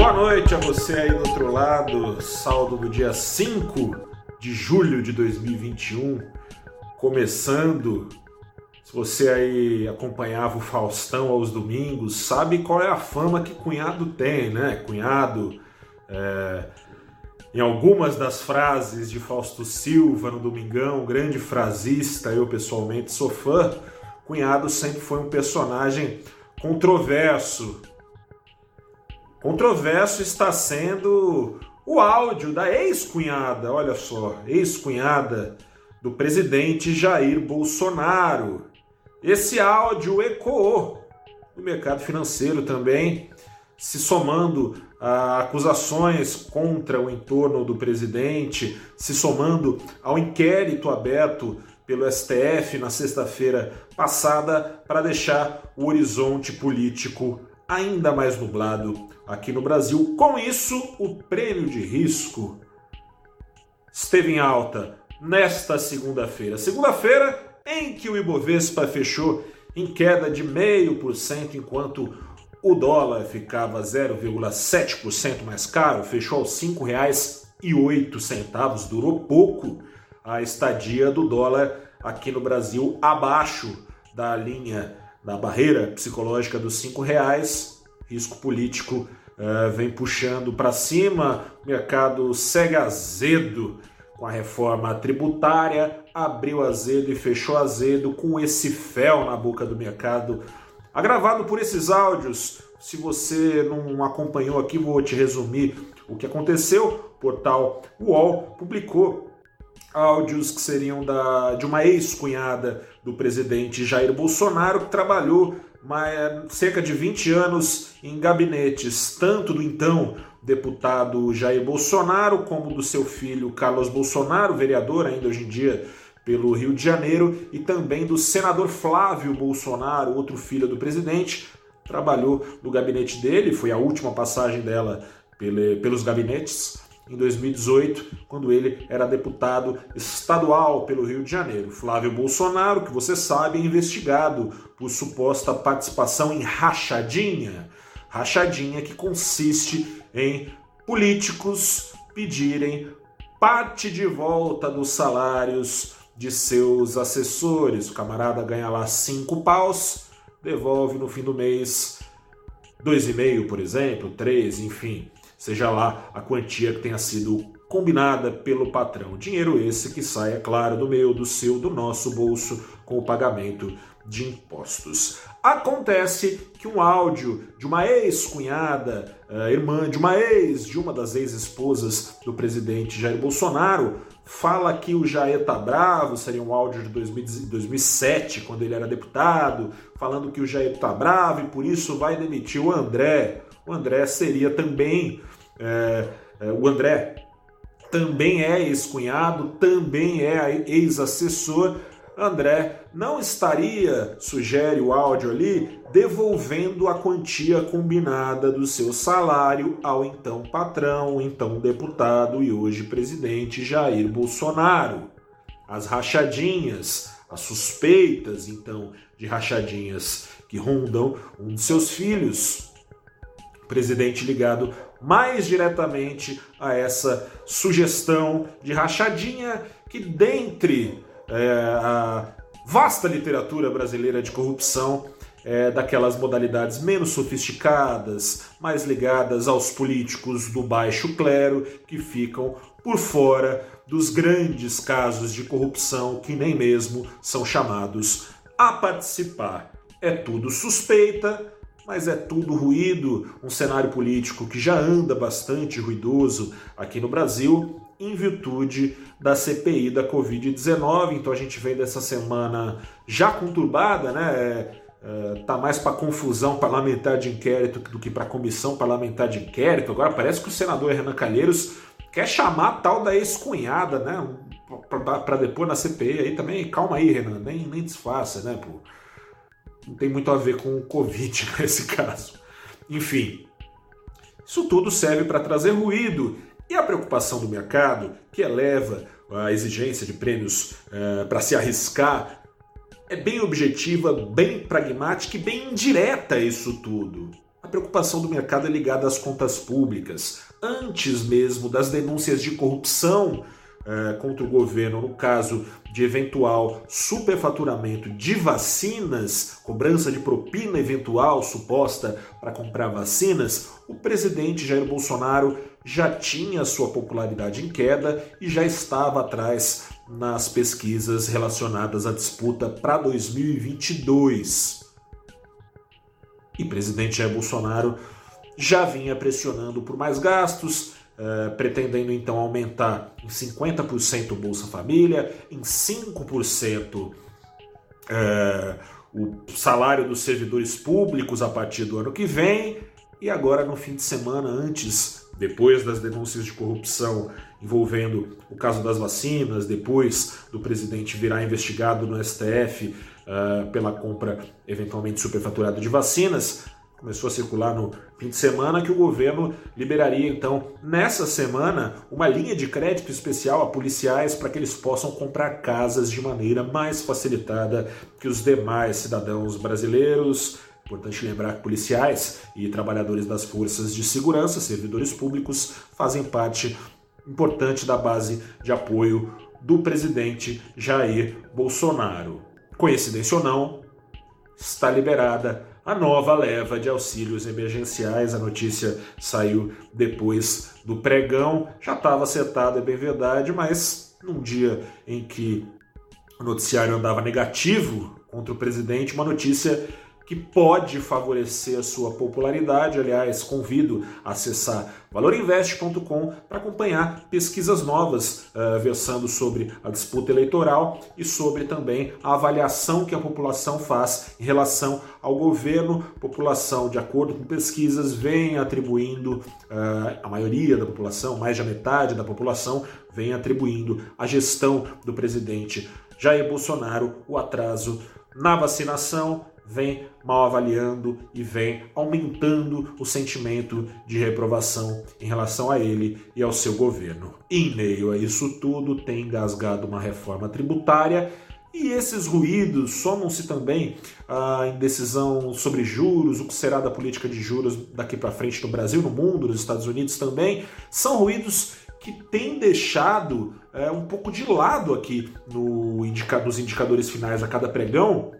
Boa noite a você aí do outro lado, saldo do dia 5 de julho de 2021, começando. Se você aí acompanhava o Faustão aos domingos, sabe qual é a fama que cunhado tem, né? Cunhado, é, em algumas das frases de Fausto Silva no Domingão, grande frasista, eu pessoalmente sou fã, Cunhado sempre foi um personagem controverso. Controverso está sendo o áudio da ex-cunhada, olha só, ex-cunhada do presidente Jair Bolsonaro. Esse áudio ecoou no mercado financeiro também, se somando a acusações contra o entorno do presidente, se somando ao inquérito aberto pelo STF na sexta-feira passada para deixar o horizonte político ainda mais nublado aqui no Brasil. Com isso, o prêmio de risco esteve em alta nesta segunda-feira. Segunda-feira em que o Ibovespa fechou em queda de 0,5%, enquanto o dólar ficava 0,7% mais caro, fechou aos R$ 5,08. Durou pouco a estadia do dólar aqui no Brasil abaixo da linha da barreira psicológica dos cinco reais. Risco político uh, vem puxando para cima, o mercado segue azedo com a reforma tributária, abriu azedo e fechou azedo com esse fel na boca do mercado, agravado por esses áudios. Se você não acompanhou aqui, vou te resumir o que aconteceu. O portal UOL publicou áudios que seriam da, de uma ex-cunhada do presidente Jair Bolsonaro, que trabalhou mais, cerca de 20 anos em gabinetes, tanto do então deputado Jair Bolsonaro, como do seu filho Carlos Bolsonaro, vereador ainda hoje em dia pelo Rio de Janeiro, e também do senador Flávio Bolsonaro, outro filho do presidente, trabalhou no gabinete dele, foi a última passagem dela pelos gabinetes em 2018, quando ele era deputado estadual pelo Rio de Janeiro. Flávio Bolsonaro, que você sabe, é investigado por suposta participação em rachadinha. Rachadinha que consiste em políticos pedirem parte de volta dos salários de seus assessores. O camarada ganha lá cinco paus, devolve no fim do mês dois e meio, por exemplo, três, enfim seja lá a quantia que tenha sido combinada pelo patrão. Dinheiro esse que sai, é claro, do meu, do seu, do nosso bolso com o pagamento de impostos. Acontece que um áudio de uma ex-cunhada, uh, irmã de uma ex, de uma das ex-esposas do presidente Jair Bolsonaro, fala que o Jair tá bravo, seria um áudio de 2007, quando ele era deputado, falando que o Jair tá bravo e por isso vai demitir o André. O André seria também é, é, o André também é ex-cunhado, também é ex-assessor. André não estaria, sugere o áudio ali, devolvendo a quantia combinada do seu salário ao então patrão, então deputado e hoje presidente Jair Bolsonaro. As rachadinhas, as suspeitas então de rachadinhas que rondam um de seus filhos, presidente ligado mais diretamente a essa sugestão de rachadinha que, dentre é, a vasta literatura brasileira de corrupção, é, daquelas modalidades menos sofisticadas, mais ligadas aos políticos do baixo clero, que ficam por fora dos grandes casos de corrupção que nem mesmo são chamados a participar. É tudo suspeita, mas é tudo ruído, um cenário político que já anda bastante ruidoso aqui no Brasil, em virtude da CPI da Covid-19. Então a gente vem dessa semana já conturbada, né? É, é, tá mais para confusão parlamentar de inquérito do que para comissão parlamentar de inquérito. Agora parece que o senador Renan Calheiros quer chamar a tal da ex-cunhada, né? Para depois na CPI aí também. Calma aí, Renan, nem, nem disfarça, né? Pô não tem muito a ver com o Covid nesse caso. Enfim, isso tudo serve para trazer ruído e a preocupação do mercado, que eleva a exigência de prêmios uh, para se arriscar, é bem objetiva, bem pragmática e bem indireta isso tudo. A preocupação do mercado é ligada às contas públicas. Antes mesmo das denúncias de corrupção eh, contra o governo, no caso de eventual superfaturamento de vacinas, cobrança de propina eventual suposta para comprar vacinas, o presidente Jair Bolsonaro já tinha sua popularidade em queda e já estava atrás nas pesquisas relacionadas à disputa para 2022. E presidente Jair Bolsonaro já vinha pressionando por mais gastos, eh, pretendendo então aumentar em 50% o Bolsa Família, em 5% eh, o salário dos servidores públicos a partir do ano que vem, e agora no fim de semana, antes, depois das denúncias de corrupção envolvendo o caso das vacinas, depois do presidente virar investigado no STF uh, eh, pela compra eventualmente superfaturada de vacinas, começou a circular no fim de semana que o governo liberaria então nessa semana uma linha de crédito especial a policiais para que eles possam comprar casas de maneira mais facilitada que os demais cidadãos brasileiros. Importante lembrar que policiais e trabalhadores das forças de segurança, servidores públicos, fazem parte importante da base de apoio do presidente Jair Bolsonaro. Coincidência ou não, está liberada a nova leva de auxílios emergenciais. A notícia saiu depois do pregão, já estava acertado, é bem verdade, mas num dia em que o noticiário andava negativo contra o presidente, uma notícia que pode favorecer a sua popularidade. Aliás, convido a acessar valorinvest.com para acompanhar pesquisas novas uh, versando sobre a disputa eleitoral e sobre também a avaliação que a população faz em relação ao governo. População, de acordo com pesquisas, vem atribuindo, uh, a maioria da população, mais da metade da população, vem atribuindo a gestão do presidente Jair Bolsonaro o atraso na vacinação, vem mal avaliando e vem aumentando o sentimento de reprovação em relação a ele e ao seu governo. Em meio a isso tudo, tem engasgado uma reforma tributária e esses ruídos somam-se também à indecisão sobre juros, o que será da política de juros daqui para frente no Brasil, no mundo, nos Estados Unidos também. São ruídos que têm deixado é, um pouco de lado aqui no indica nos indicadores finais a cada pregão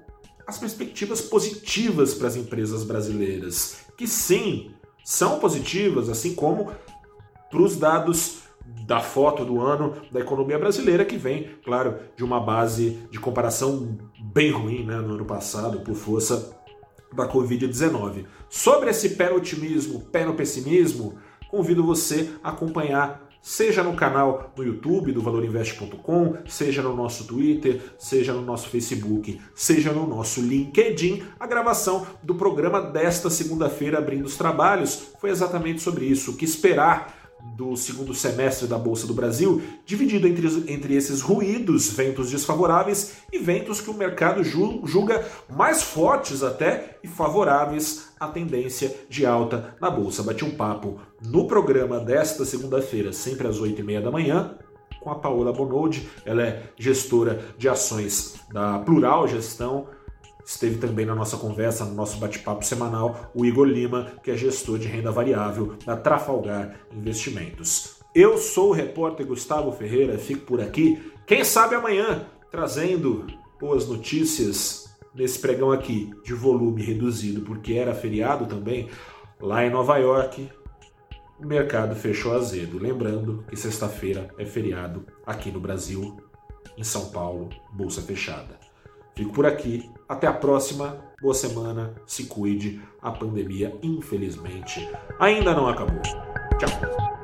as perspectivas positivas para as empresas brasileiras, que sim, são positivas, assim como para os dados da foto do ano da economia brasileira, que vem, claro, de uma base de comparação bem ruim né, no ano passado, por força da Covid-19. Sobre esse pé no otimismo, pé no pessimismo, convido você a acompanhar seja no canal do YouTube do valorinvest.com, seja no nosso Twitter, seja no nosso Facebook, seja no nosso LinkedIn. A gravação do programa desta segunda-feira, abrindo os trabalhos, foi exatamente sobre isso. O que esperar do segundo semestre da Bolsa do Brasil, dividido entre, entre esses ruídos, ventos desfavoráveis e ventos que o mercado julga mais fortes até e favoráveis à tendência de alta na Bolsa. Bati um papo no programa desta segunda-feira, sempre às 8h30 da manhã, com a Paola Bonoldi, ela é gestora de ações da Plural Gestão, Esteve também na nossa conversa, no nosso bate-papo semanal, o Igor Lima, que é gestor de renda variável da Trafalgar Investimentos. Eu sou o repórter Gustavo Ferreira, fico por aqui. Quem sabe amanhã, trazendo boas notícias nesse pregão aqui de volume reduzido, porque era feriado também, lá em Nova York, o mercado fechou azedo. Lembrando que sexta-feira é feriado aqui no Brasil, em São Paulo, bolsa fechada. Fico por aqui. Até a próxima. Boa semana. Se cuide. A pandemia, infelizmente, ainda não acabou. Tchau.